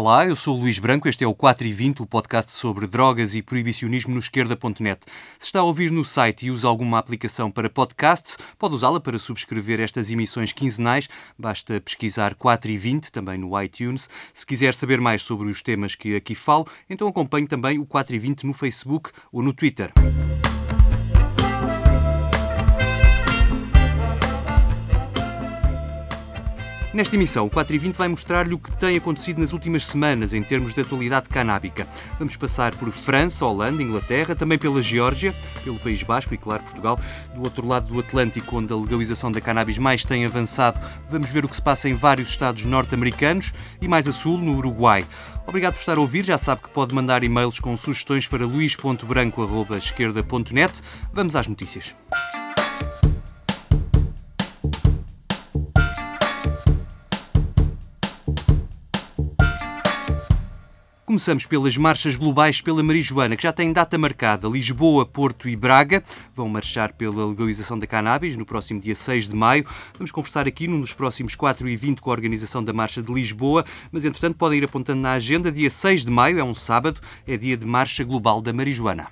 Olá, eu sou o Luís Branco, este é o 4 e 20, o podcast sobre drogas e proibicionismo no esquerda.net. Se está a ouvir no site e usa alguma aplicação para podcasts, pode usá-la para subscrever estas emissões quinzenais, basta pesquisar 4 e 20, também no iTunes. Se quiser saber mais sobre os temas que aqui falo, então acompanhe também o 4 e 20 no Facebook ou no Twitter. Nesta emissão, o 4 e 20 vai mostrar-lhe o que tem acontecido nas últimas semanas em termos de atualidade canábica. Vamos passar por França, Holanda, Inglaterra, também pela Geórgia, pelo País Basco e, claro, Portugal. Do outro lado do Atlântico, onde a legalização da cannabis mais tem avançado, vamos ver o que se passa em vários estados norte-americanos e mais a sul, no Uruguai. Obrigado por estar a ouvir. Já sabe que pode mandar e-mails com sugestões para luís.branco.esquerda.net. Vamos às notícias. Começamos pelas marchas globais pela marijuana, que já têm data marcada. Lisboa, Porto e Braga vão marchar pela legalização da cannabis no próximo dia 6 de maio. Vamos conversar aqui num dos próximos 4 e 20 com a organização da Marcha de Lisboa, mas entretanto podem ir apontando na agenda. Dia 6 de maio, é um sábado, é dia de Marcha Global da Marijuana.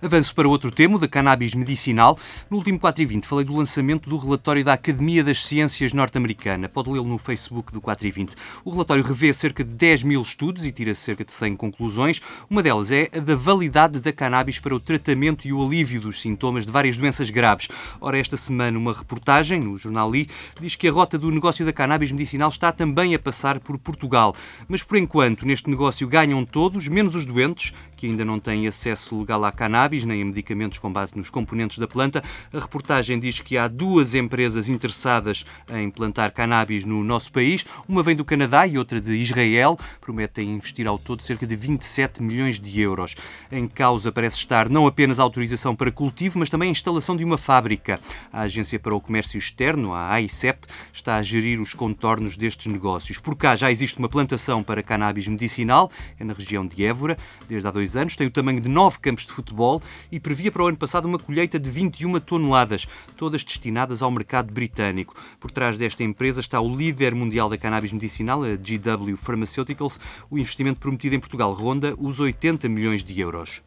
Avanço para outro tema, da cannabis medicinal. No último 4 e 20 falei do lançamento do relatório da Academia das Ciências norte-americana. Pode lê-lo no Facebook do 4 e 20. O relatório revê cerca de 10 mil estudos e tira cerca de 100 conclusões. Uma delas é a da validade da cannabis para o tratamento e o alívio dos sintomas de várias doenças graves. Ora, esta semana uma reportagem no jornal Lee diz que a rota do negócio da cannabis medicinal está também a passar por Portugal. Mas por enquanto, neste negócio ganham todos, menos os doentes, que ainda não têm acesso legal à cannabis cannabis nem a medicamentos com base nos componentes da planta. A reportagem diz que há duas empresas interessadas em plantar cannabis no nosso país. Uma vem do Canadá e outra de Israel. Prometem investir ao todo cerca de 27 milhões de euros. Em causa parece estar não apenas a autorização para cultivo, mas também a instalação de uma fábrica. A Agência para o Comércio Externo, a AICEP, está a gerir os contornos destes negócios. Por cá já existe uma plantação para cannabis medicinal, é na região de Évora, desde há dois anos. Tem o tamanho de nove campos de futebol e previa para o ano passado uma colheita de 21 toneladas, todas destinadas ao mercado britânico. Por trás desta empresa está o líder mundial da cannabis medicinal, a GW Pharmaceuticals. O investimento prometido em Portugal ronda os 80 milhões de euros.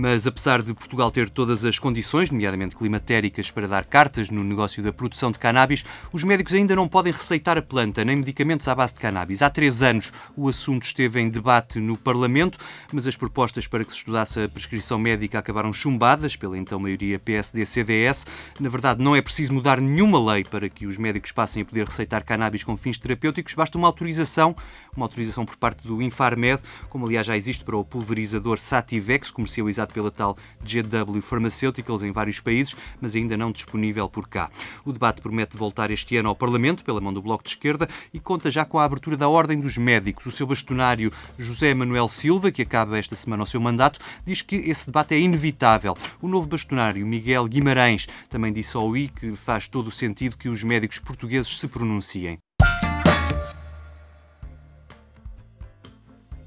Mas apesar de Portugal ter todas as condições, nomeadamente climatéricas, para dar cartas no negócio da produção de cannabis, os médicos ainda não podem receitar a planta, nem medicamentos à base de cannabis. Há três anos o assunto esteve em debate no Parlamento, mas as propostas para que se estudasse a prescrição médica acabaram chumbadas pela então maioria PSD-CDS. Na verdade, não é preciso mudar nenhuma lei para que os médicos passem a poder receitar cannabis com fins terapêuticos, basta uma autorização, uma autorização por parte do Infarmed, como aliás já existe para o pulverizador Sativex, comercializado comercializado pela tal GW Pharmaceuticals em vários países, mas ainda não disponível por cá. O debate promete voltar este ano ao Parlamento, pela mão do Bloco de Esquerda, e conta já com a abertura da Ordem dos Médicos. O seu bastonário José Manuel Silva, que acaba esta semana o seu mandato, diz que esse debate é inevitável. O novo bastonário Miguel Guimarães também disse ao I que faz todo o sentido que os médicos portugueses se pronunciem.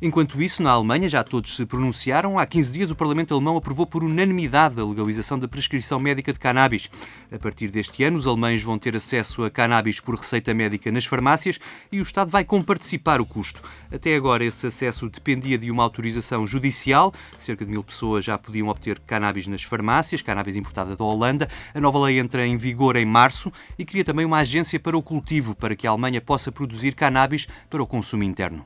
Enquanto isso, na Alemanha já todos se pronunciaram. Há 15 dias o Parlamento alemão aprovou por unanimidade a legalização da prescrição médica de cannabis. A partir deste ano, os alemães vão ter acesso a cannabis por receita médica nas farmácias e o Estado vai comparticipar o custo. Até agora, esse acesso dependia de uma autorização judicial. Cerca de mil pessoas já podiam obter cannabis nas farmácias, cannabis importada da Holanda. A nova lei entra em vigor em março e cria também uma agência para o cultivo, para que a Alemanha possa produzir cannabis para o consumo interno.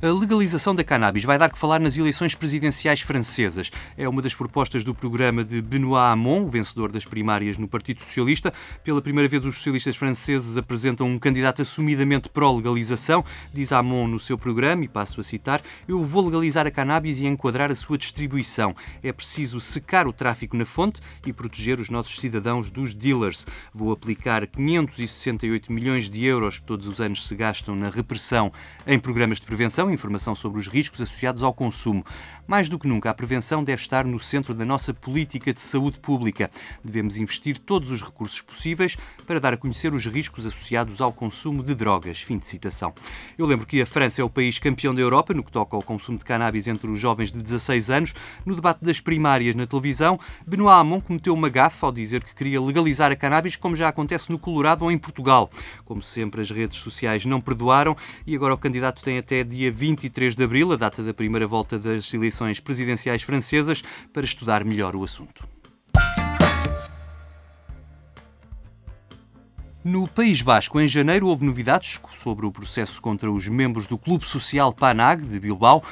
A legalização da cannabis vai dar que falar nas eleições presidenciais francesas. É uma das propostas do programa de Benoît Hamon, o vencedor das primárias no Partido Socialista. Pela primeira vez, os socialistas franceses apresentam um candidato assumidamente pró-legalização. Diz Hamon no seu programa, e passo a citar: Eu vou legalizar a cannabis e enquadrar a sua distribuição. É preciso secar o tráfico na fonte e proteger os nossos cidadãos dos dealers. Vou aplicar 568 milhões de euros que todos os anos se gastam na repressão em programas de prevenção prevenção informação sobre os riscos associados ao consumo. Mais do que nunca, a prevenção deve estar no centro da nossa política de saúde pública. Devemos investir todos os recursos possíveis para dar a conhecer os riscos associados ao consumo de drogas. Fim de citação. Eu lembro que a França é o país campeão da Europa no que toca ao consumo de cannabis entre os jovens de 16 anos. No debate das primárias na televisão, Benoît Hamon cometeu uma gafe ao dizer que queria legalizar a cannabis, como já acontece no Colorado ou em Portugal. Como sempre, as redes sociais não perdoaram e agora o candidato tem até dia 23 de abril, a data da primeira volta das eleições presidenciais francesas, para estudar melhor o assunto. No País Basco, em janeiro, houve novidades sobre o processo contra os membros do Clube Social PANAG de Bilbao.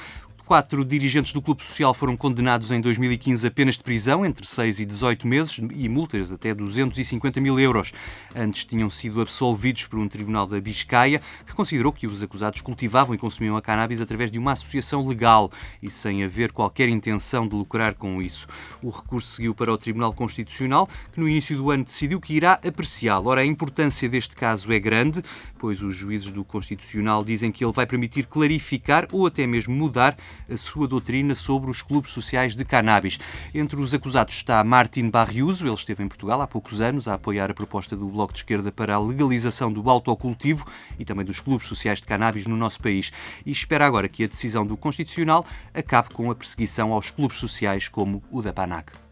Quatro dirigentes do Clube Social foram condenados em 2015 a penas de prisão entre 6 e 18 meses e multas até 250 mil euros. Antes tinham sido absolvidos por um tribunal da Biscaia, que considerou que os acusados cultivavam e consumiam a cannabis através de uma associação legal e sem haver qualquer intenção de lucrar com isso. O recurso seguiu para o Tribunal Constitucional, que no início do ano decidiu que irá apreciá-lo. Ora, a importância deste caso é grande, pois os juízes do Constitucional dizem que ele vai permitir clarificar ou até mesmo mudar a sua doutrina sobre os clubes sociais de cannabis. Entre os acusados está Martin Barriuso, ele esteve em Portugal há poucos anos a apoiar a proposta do Bloco de Esquerda para a legalização do autocultivo e também dos clubes sociais de cannabis no nosso país. E espera agora que a decisão do Constitucional acabe com a perseguição aos clubes sociais como o da PANAC.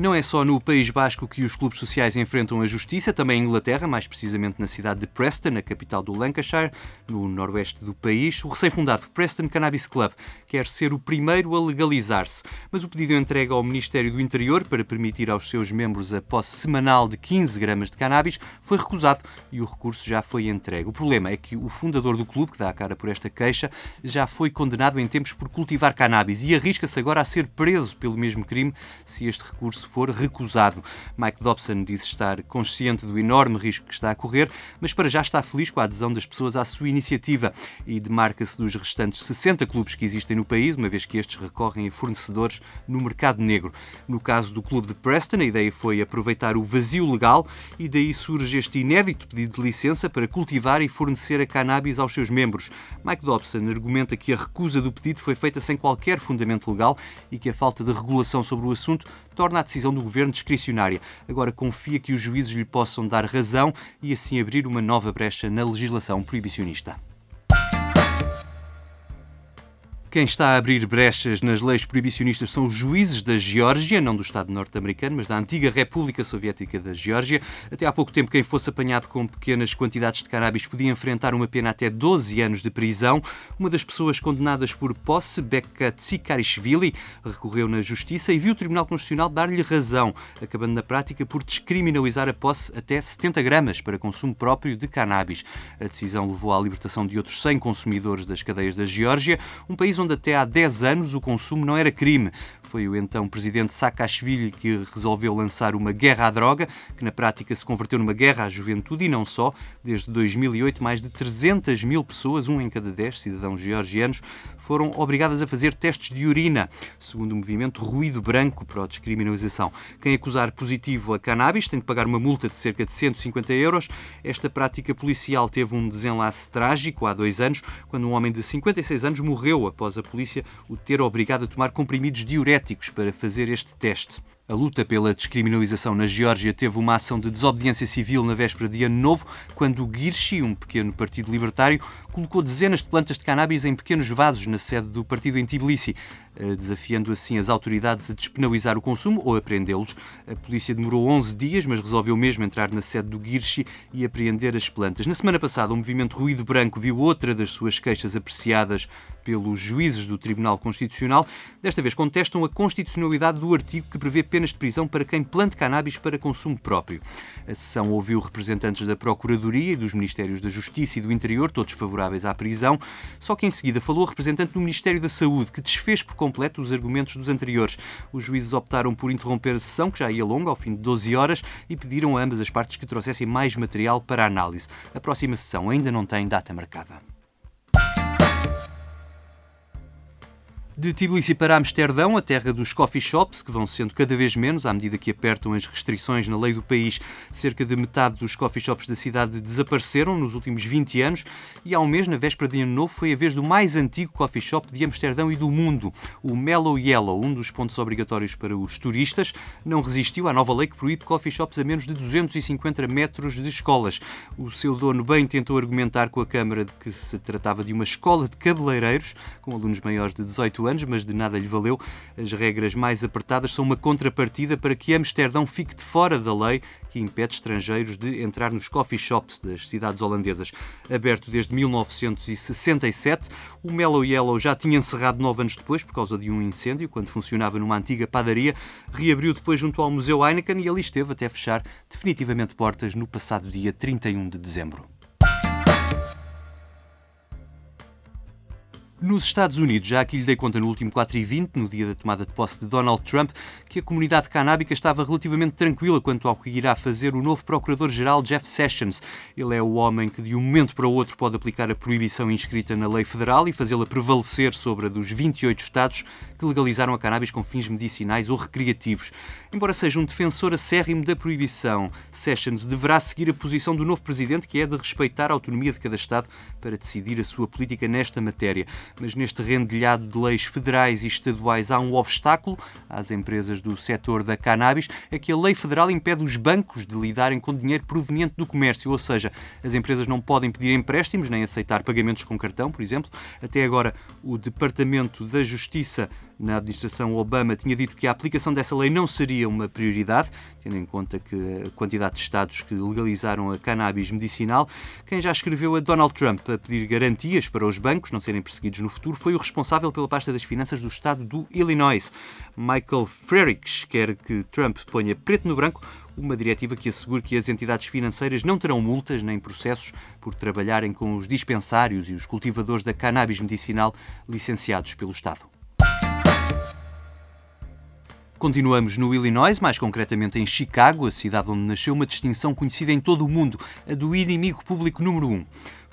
Não é só no País Basco que os clubes sociais enfrentam a justiça, também em Inglaterra, mais precisamente na cidade de Preston, a capital do Lancashire, no noroeste do país. O recém-fundado Preston Cannabis Club quer ser o primeiro a legalizar-se, mas o pedido entregue ao Ministério do Interior para permitir aos seus membros a posse semanal de 15 gramas de cannabis foi recusado e o recurso já foi entregue. O problema é que o fundador do clube, que dá a cara por esta queixa, já foi condenado em tempos por cultivar cannabis e arrisca-se agora a ser preso pelo mesmo crime se este recurso for recusado. Mike Dobson diz estar consciente do enorme risco que está a correr, mas para já está feliz com a adesão das pessoas à sua iniciativa e demarca-se dos restantes 60 clubes que existem no país, uma vez que estes recorrem a fornecedores no mercado negro. No caso do clube de Preston, a ideia foi aproveitar o vazio legal e daí surge este inédito pedido de licença para cultivar e fornecer a cannabis aos seus membros. Mike Dobson argumenta que a recusa do pedido foi feita sem qualquer fundamento legal e que a falta de regulação sobre o assunto torna a decisão do governo discricionária. Agora confia que os juízes lhe possam dar razão e assim abrir uma nova brecha na legislação proibicionista. Quem está a abrir brechas nas leis proibicionistas são os juízes da Geórgia, não do Estado norte-americano, mas da antiga República Soviética da Geórgia. Até há pouco tempo, quem fosse apanhado com pequenas quantidades de cannabis podia enfrentar uma pena até 12 anos de prisão. Uma das pessoas condenadas por posse, Becca Tsikarishvili, recorreu na Justiça e viu o Tribunal Constitucional dar-lhe razão, acabando na prática por descriminalizar a posse até 70 gramas para consumo próprio de cannabis. A decisão levou à libertação de outros 100 consumidores das cadeias da Geórgia, um país onde até há 10 anos o consumo não era crime. Foi o então presidente Saakashvili que resolveu lançar uma guerra à droga, que na prática se converteu numa guerra à juventude e não só. Desde 2008, mais de 300 mil pessoas, um em cada 10 cidadãos georgianos, foram obrigadas a fazer testes de urina, segundo o movimento Ruído Branco para a Descriminalização. Quem acusar positivo a cannabis tem de pagar uma multa de cerca de 150 euros. Esta prática policial teve um desenlace trágico há dois anos, quando um homem de 56 anos morreu após a polícia o ter obrigado a tomar comprimidos diuréticos para fazer este teste. A luta pela descriminalização na Geórgia teve uma ação de desobediência civil na véspera de Ano Novo, quando o Girchi, um pequeno partido libertário, colocou dezenas de plantas de cannabis em pequenos vasos na sede do partido em Tbilisi, eh, desafiando assim as autoridades a despenalizar o consumo ou a prendê-los. A polícia demorou 11 dias, mas resolveu mesmo entrar na sede do Girchi e apreender as plantas. Na semana passada, o movimento Ruído Branco viu outra das suas queixas apreciadas pelos juízes do Tribunal Constitucional. Desta vez contestam a constitucionalidade do artigo que prevê penas de prisão para quem plante cannabis para consumo próprio. A sessão ouviu representantes da Procuradoria e dos Ministérios da Justiça e do Interior, todos favoráveis à prisão, só que em seguida falou a representante do Ministério da Saúde, que desfez por completo os argumentos dos anteriores. Os juízes optaram por interromper a sessão, que já ia longa, ao fim de 12 horas, e pediram a ambas as partes que trouxessem mais material para análise. A próxima sessão ainda não tem data marcada. De Tbilisi para Amsterdão, a terra dos coffee shops, que vão sendo cada vez menos à medida que apertam as restrições na lei do país. Cerca de metade dos coffee shops da cidade desapareceram nos últimos 20 anos e há um mês, na véspera de Ano Novo, foi a vez do mais antigo coffee shop de Amsterdão e do mundo, o Mellow Yellow, um dos pontos obrigatórios para os turistas. Não resistiu à nova lei que proíbe coffee shops a menos de 250 metros de escolas. O seu dono bem tentou argumentar com a Câmara de que se tratava de uma escola de cabeleireiros, com alunos maiores de 18 anos anos, mas de nada lhe valeu. As regras mais apertadas são uma contrapartida para que Amsterdão fique de fora da lei que impede estrangeiros de entrar nos coffee shops das cidades holandesas. Aberto desde 1967, o Mellow Yellow já tinha encerrado nove anos depois por causa de um incêndio, quando funcionava numa antiga padaria. Reabriu depois junto ao Museu Heineken e ali esteve até fechar definitivamente portas no passado dia 31 de dezembro. Nos Estados Unidos, já aqui lhe dei conta no último 4 e 20, no dia da tomada de posse de Donald Trump, que a comunidade canábica estava relativamente tranquila quanto ao que irá fazer o novo Procurador-Geral Jeff Sessions. Ele é o homem que de um momento para o outro pode aplicar a proibição inscrita na lei federal e fazê-la prevalecer sobre a dos 28 estados que legalizaram a cannabis com fins medicinais ou recreativos. Embora seja um defensor acérrimo da proibição, Sessions deverá seguir a posição do novo presidente, que é de respeitar a autonomia de cada estado para decidir a sua política nesta matéria mas neste rendilhado de leis federais e estaduais há um obstáculo às empresas do setor da cannabis, é que a lei federal impede os bancos de lidarem com dinheiro proveniente do comércio, ou seja, as empresas não podem pedir empréstimos nem aceitar pagamentos com cartão, por exemplo. Até agora, o Departamento da Justiça na administração Obama tinha dito que a aplicação dessa lei não seria uma prioridade, tendo em conta que a quantidade de estados que legalizaram a cannabis medicinal. Quem já escreveu a Donald Trump a pedir garantias para os bancos não serem perseguidos no futuro foi o responsável pela pasta das finanças do estado do Illinois. Michael Frerichs quer que Trump ponha preto no branco uma diretiva que assegure que as entidades financeiras não terão multas nem processos por trabalharem com os dispensários e os cultivadores da cannabis medicinal licenciados pelo Estado. Continuamos no Illinois, mais concretamente em Chicago, a cidade onde nasceu uma distinção conhecida em todo o mundo, a do inimigo público número 1. Um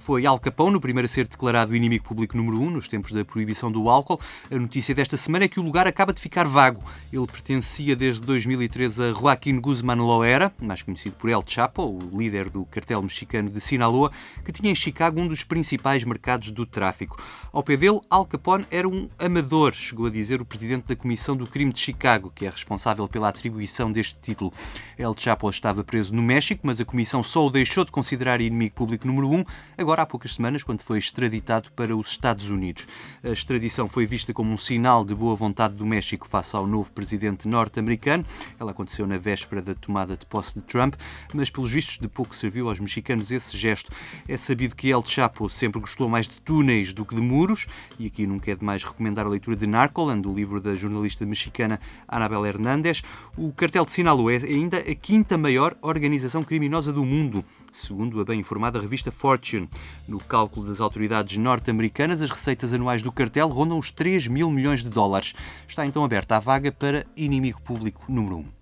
foi Al Capone, o primeiro a ser declarado inimigo público número um nos tempos da proibição do álcool. A notícia desta semana é que o lugar acaba de ficar vago. Ele pertencia desde 2013 a Joaquim Guzmán Loera, mais conhecido por El Chapo, o líder do cartel mexicano de Sinaloa, que tinha em Chicago um dos principais mercados do tráfico. Ao pé dele, Al Capone era um amador, chegou a dizer o presidente da Comissão do Crime de Chicago, que é responsável pela atribuição deste título. El Chapo estava preso no México, mas a Comissão só o deixou de considerar inimigo público número um agora há poucas semanas, quando foi extraditado para os Estados Unidos. A extradição foi vista como um sinal de boa vontade do México face ao novo presidente norte-americano. Ela aconteceu na véspera da tomada de posse de Trump, mas pelos vistos de pouco serviu aos mexicanos esse gesto. É sabido que El Chapo sempre gostou mais de túneis do que de muros, e aqui nunca é demais recomendar a leitura de Narcoland, o livro da jornalista mexicana Anabel Hernández. O cartel de Sinaloa é ainda a quinta maior organização criminosa do mundo segundo a bem informada revista Fortune. No cálculo das autoridades norte-americanas, as receitas anuais do cartel rondam os 3 mil milhões de dólares. Está então aberta a vaga para inimigo público número 1. Um.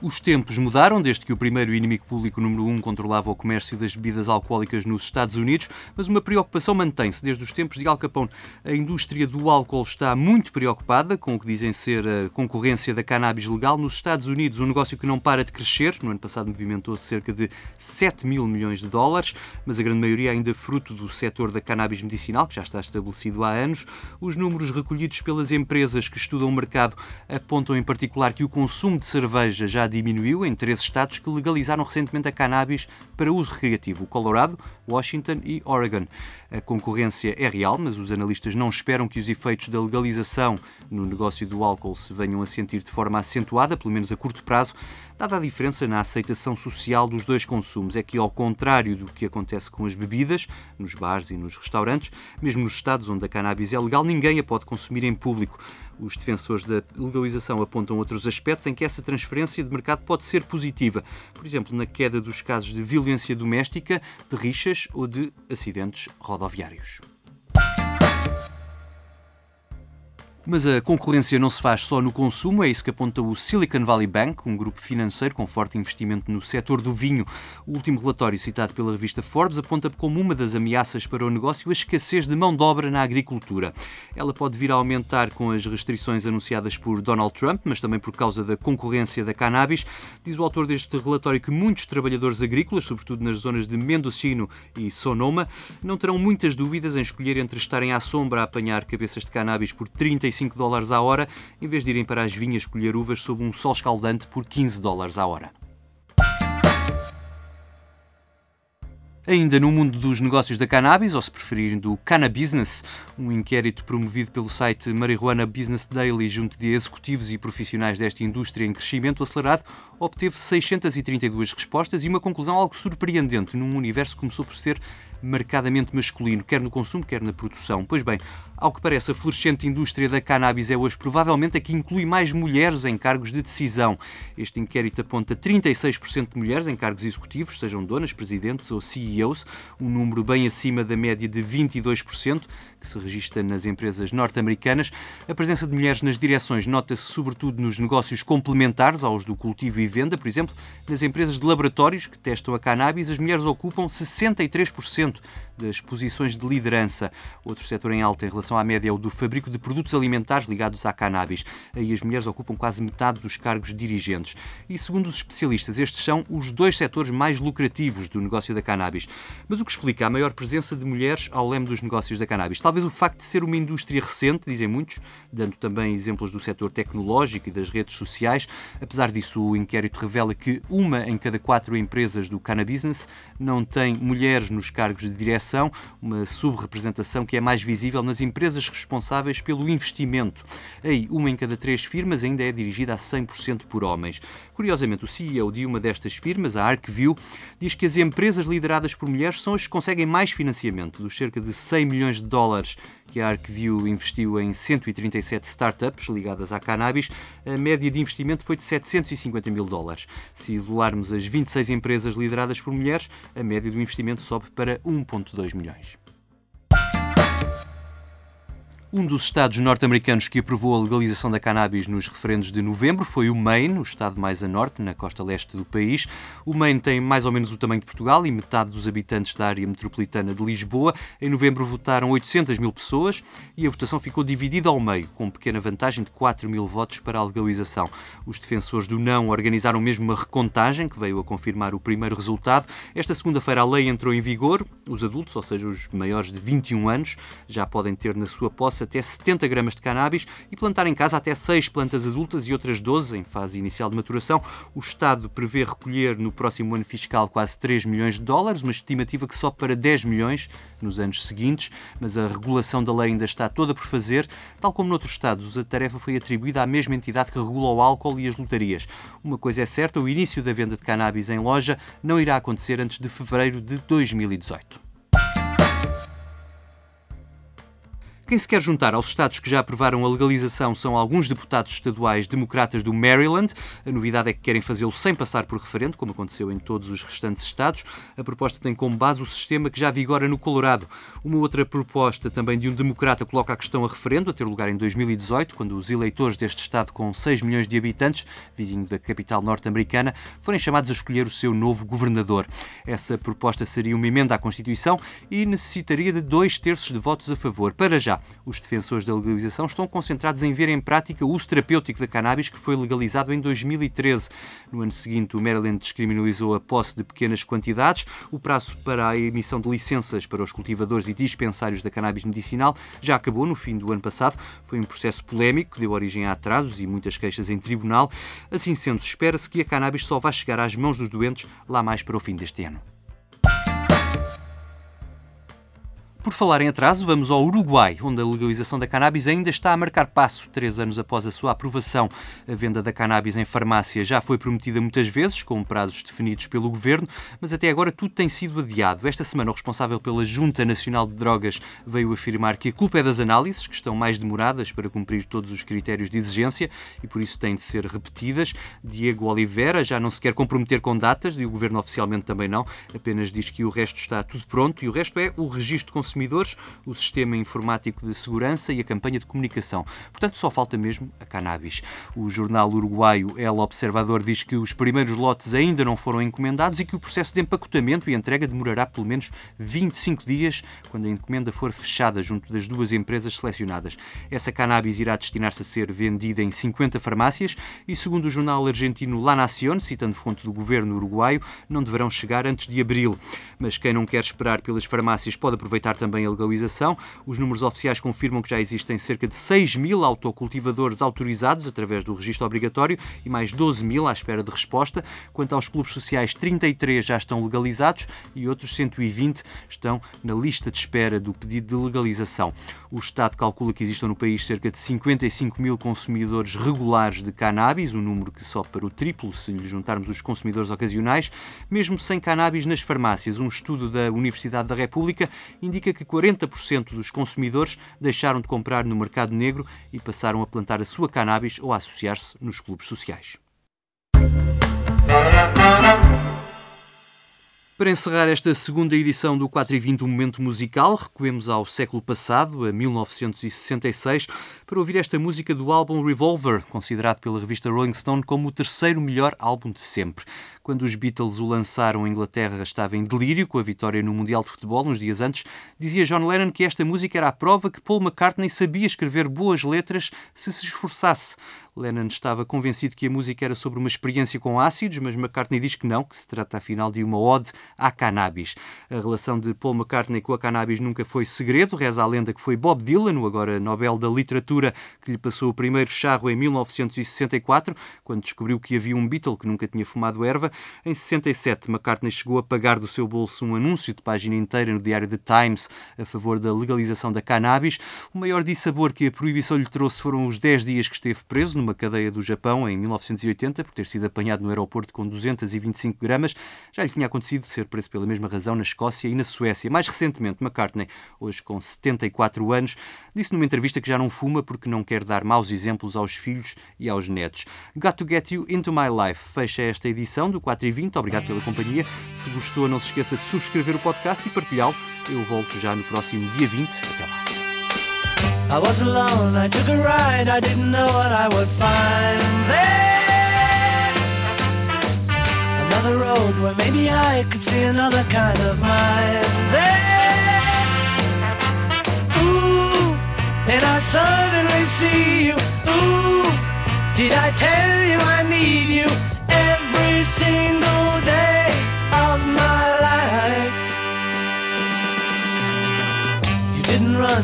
Os tempos mudaram desde que o primeiro inimigo público número um controlava o comércio das bebidas alcoólicas nos Estados Unidos, mas uma preocupação mantém-se desde os tempos de Al Capone. A indústria do álcool está muito preocupada com o que dizem ser a concorrência da cannabis legal nos Estados Unidos, um negócio que não para de crescer. No ano passado movimentou cerca de 7 mil milhões de dólares, mas a grande maioria ainda fruto do setor da cannabis medicinal, que já está estabelecido há anos. Os números recolhidos pelas empresas que estudam o mercado apontam em particular que o consumo de cerveja já diminuiu em três estados que legalizaram recentemente a cannabis para uso recreativo: Colorado, Washington e Oregon. A concorrência é real, mas os analistas não esperam que os efeitos da legalização no negócio do álcool se venham a sentir de forma acentuada, pelo menos a curto prazo, dada a diferença na aceitação social dos dois consumos. É que, ao contrário do que acontece com as bebidas, nos bares e nos restaurantes, mesmo nos estados onde a cannabis é legal, ninguém a pode consumir em público. Os defensores da legalização apontam outros aspectos em que essa transferência de mercado pode ser positiva, por exemplo, na queda dos casos de violência doméstica, de rixas ou de acidentes rodoviários. Mas a concorrência não se faz só no consumo, é isso que aponta o Silicon Valley Bank, um grupo financeiro com forte investimento no setor do vinho. O último relatório citado pela revista Forbes aponta como uma das ameaças para o negócio a escassez de mão de obra na agricultura. Ela pode vir a aumentar com as restrições anunciadas por Donald Trump, mas também por causa da concorrência da cannabis. Diz o autor deste relatório que muitos trabalhadores agrícolas, sobretudo nas zonas de Mendocino e Sonoma, não terão muitas dúvidas em escolher entre estarem à sombra a apanhar cabeças de cannabis por 35 35 dólares à hora, em vez de irem para as vinhas colher uvas sob um sol escaldante por 15 dólares à hora. Ainda no mundo dos negócios da cannabis, ou se preferirem do Cannabusiness, um inquérito promovido pelo site Marijuana Business Daily junto de executivos e profissionais desta indústria em crescimento acelerado, obteve 632 respostas e uma conclusão algo surpreendente num universo que começou por ser marcadamente masculino, quer no consumo, quer na produção. Pois bem, ao que parece, a florescente indústria da cannabis é hoje provavelmente a que inclui mais mulheres em cargos de decisão. Este inquérito aponta 36% de mulheres em cargos executivos, sejam donas, presidentes ou CEOs, um número bem acima da média de 22%, que se registra nas empresas norte-americanas. A presença de mulheres nas direções nota-se sobretudo nos negócios complementares aos do cultivo e venda, por exemplo, nas empresas de laboratórios que testam a cannabis, as mulheres ocupam 63% das posições de liderança. Outro setor em alta em relação à média é o do fabrico de produtos alimentares ligados à cannabis. Aí as mulheres ocupam quase metade dos cargos dirigentes. E segundo os especialistas, estes são os dois setores mais lucrativos do negócio da cannabis. Mas o que explica a maior presença de mulheres ao leme dos negócios da cannabis? Talvez o facto de ser uma indústria recente, dizem muitos, dando também exemplos do setor tecnológico e das redes sociais. Apesar disso, o inquérito revela que uma em cada quatro empresas do cannabis não tem mulheres nos cargos de direção, uma subrepresentação que é mais visível nas empresas responsáveis pelo investimento. Aí, uma em cada três firmas ainda é dirigida a 100% por homens. Curiosamente, o CEO de uma destas firmas, a ArcView, diz que as empresas lideradas por mulheres são as que conseguem mais financiamento, dos cerca de 100 milhões de dólares que a ArcView investiu em 137 startups ligadas à cannabis, a média de investimento foi de 750 mil dólares. Se isolarmos as 26 empresas lideradas por mulheres, a média do investimento sobe para 1,2 milhões. Um dos estados norte-americanos que aprovou a legalização da cannabis nos referendos de novembro foi o Maine, o estado mais a norte, na costa leste do país. O Maine tem mais ou menos o tamanho de Portugal e metade dos habitantes da área metropolitana de Lisboa. Em novembro votaram 800 mil pessoas e a votação ficou dividida ao meio, com pequena vantagem de 4 mil votos para a legalização. Os defensores do não organizaram mesmo uma recontagem que veio a confirmar o primeiro resultado. Esta segunda-feira a lei entrou em vigor. Os adultos, ou seja, os maiores de 21 anos, já podem ter na sua posse até 70 gramas de cannabis e plantar em casa até 6 plantas adultas e outras 12 em fase inicial de maturação. O Estado prevê recolher no próximo ano fiscal quase 3 milhões de dólares, uma estimativa que sobe para 10 milhões nos anos seguintes, mas a regulação da lei ainda está toda por fazer. Tal como noutros Estados, a tarefa foi atribuída à mesma entidade que regula o álcool e as lotarias. Uma coisa é certa, o início da venda de cannabis em loja não irá acontecer antes de fevereiro de 2018. Quem se quer juntar aos estados que já aprovaram a legalização são alguns deputados estaduais democratas do Maryland. A novidade é que querem fazê-lo sem passar por referendo, como aconteceu em todos os restantes estados. A proposta tem como base o sistema que já vigora no Colorado. Uma outra proposta também de um democrata coloca a questão a referendo, a ter lugar em 2018, quando os eleitores deste estado com 6 milhões de habitantes, vizinho da capital norte-americana, forem chamados a escolher o seu novo governador. Essa proposta seria uma emenda à Constituição e necessitaria de dois terços de votos a favor. Para já, os defensores da legalização estão concentrados em ver em prática o uso terapêutico da cannabis que foi legalizado em 2013. No ano seguinte, o Maryland descriminalizou a posse de pequenas quantidades. O prazo para a emissão de licenças para os cultivadores e dispensários da cannabis medicinal já acabou no fim do ano passado. Foi um processo polémico que deu origem a atrasos e muitas queixas em tribunal. Assim sendo, espera-se que a cannabis só vá chegar às mãos dos doentes lá mais para o fim deste ano. Por falar em atraso, vamos ao Uruguai, onde a legalização da cannabis ainda está a marcar passo. Três anos após a sua aprovação, a venda da cannabis em farmácia já foi prometida muitas vezes, com prazos definidos pelo governo, mas até agora tudo tem sido adiado. Esta semana, o responsável pela Junta Nacional de Drogas veio afirmar que a culpa é das análises, que estão mais demoradas para cumprir todos os critérios de exigência e por isso têm de ser repetidas. Diego Oliveira já não se quer comprometer com datas e o governo oficialmente também não, apenas diz que o resto está tudo pronto e o resto é o registro consumidores o sistema informático de segurança e a campanha de comunicação. Portanto, só falta mesmo a cannabis. O jornal uruguaio El Observador diz que os primeiros lotes ainda não foram encomendados e que o processo de empacotamento e entrega demorará pelo menos 25 dias quando a encomenda for fechada junto das duas empresas selecionadas. Essa cannabis irá destinar-se a ser vendida em 50 farmácias e, segundo o jornal argentino La Nación, citando fonte do governo uruguaio, não deverão chegar antes de abril. Mas quem não quer esperar pelas farmácias pode aproveitar também a legalização. Os números oficiais confirmam que já existem cerca de 6 mil autocultivadores autorizados através do registro obrigatório e mais 12 mil à espera de resposta. Quanto aos clubes sociais, 33 já estão legalizados e outros 120 estão na lista de espera do pedido de legalização. O Estado calcula que existam no país cerca de 55 mil consumidores regulares de cannabis, um número que sobe para o triplo se lhe juntarmos os consumidores ocasionais. Mesmo sem cannabis nas farmácias, um estudo da Universidade da República indica que 40% dos consumidores deixaram de comprar no mercado negro e passaram a plantar a sua cannabis ou a associar-se nos clubes sociais. Para encerrar esta segunda edição do 4 e 20, um momento musical, recuemos ao século passado, a 1966, para ouvir esta música do álbum Revolver, considerado pela revista Rolling Stone como o terceiro melhor álbum de sempre. Quando os Beatles o lançaram, a Inglaterra estava em delírio com a vitória no Mundial de Futebol, uns dias antes. Dizia John Lennon que esta música era a prova que Paul McCartney sabia escrever boas letras se se esforçasse. Lennon estava convencido que a música era sobre uma experiência com ácidos, mas McCartney diz que não, que se trata afinal de uma ode à cannabis. A relação de Paul McCartney com a cannabis nunca foi segredo, reza a lenda que foi Bob Dylan, o agora Nobel da Literatura, que lhe passou o primeiro charro em 1964, quando descobriu que havia um Beatle que nunca tinha fumado erva. Em 67, McCartney chegou a pagar do seu bolso um anúncio de página inteira no diário The Times a favor da legalização da cannabis. O maior dissabor que a proibição lhe trouxe foram os 10 dias que esteve preso numa cadeia do Japão em 1980 por ter sido apanhado no aeroporto com 225 gramas. Já lhe tinha acontecido ser preso pela mesma razão na Escócia e na Suécia. Mais recentemente, McCartney, hoje com 74 anos, disse numa entrevista que já não fuma porque não quer dar maus exemplos aos filhos e aos netos. Got to Get You Into My Life fecha esta edição do 4 e 20. Obrigado pela companhia. Se gostou, não se esqueça de subscrever o podcast e partilhá-lo. Eu volto já no próximo dia 20. Até lá. I was alone, I took a ride, I didn't know what I would find there. Another road where maybe I could see another kind of mind there. Ooh, I suddenly see you. Ooh, did I tell you I need you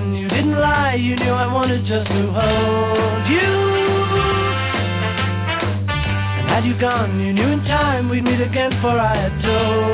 you didn't lie, you knew I wanted just to hold you. And had you gone, you knew in time we'd meet again, for I had told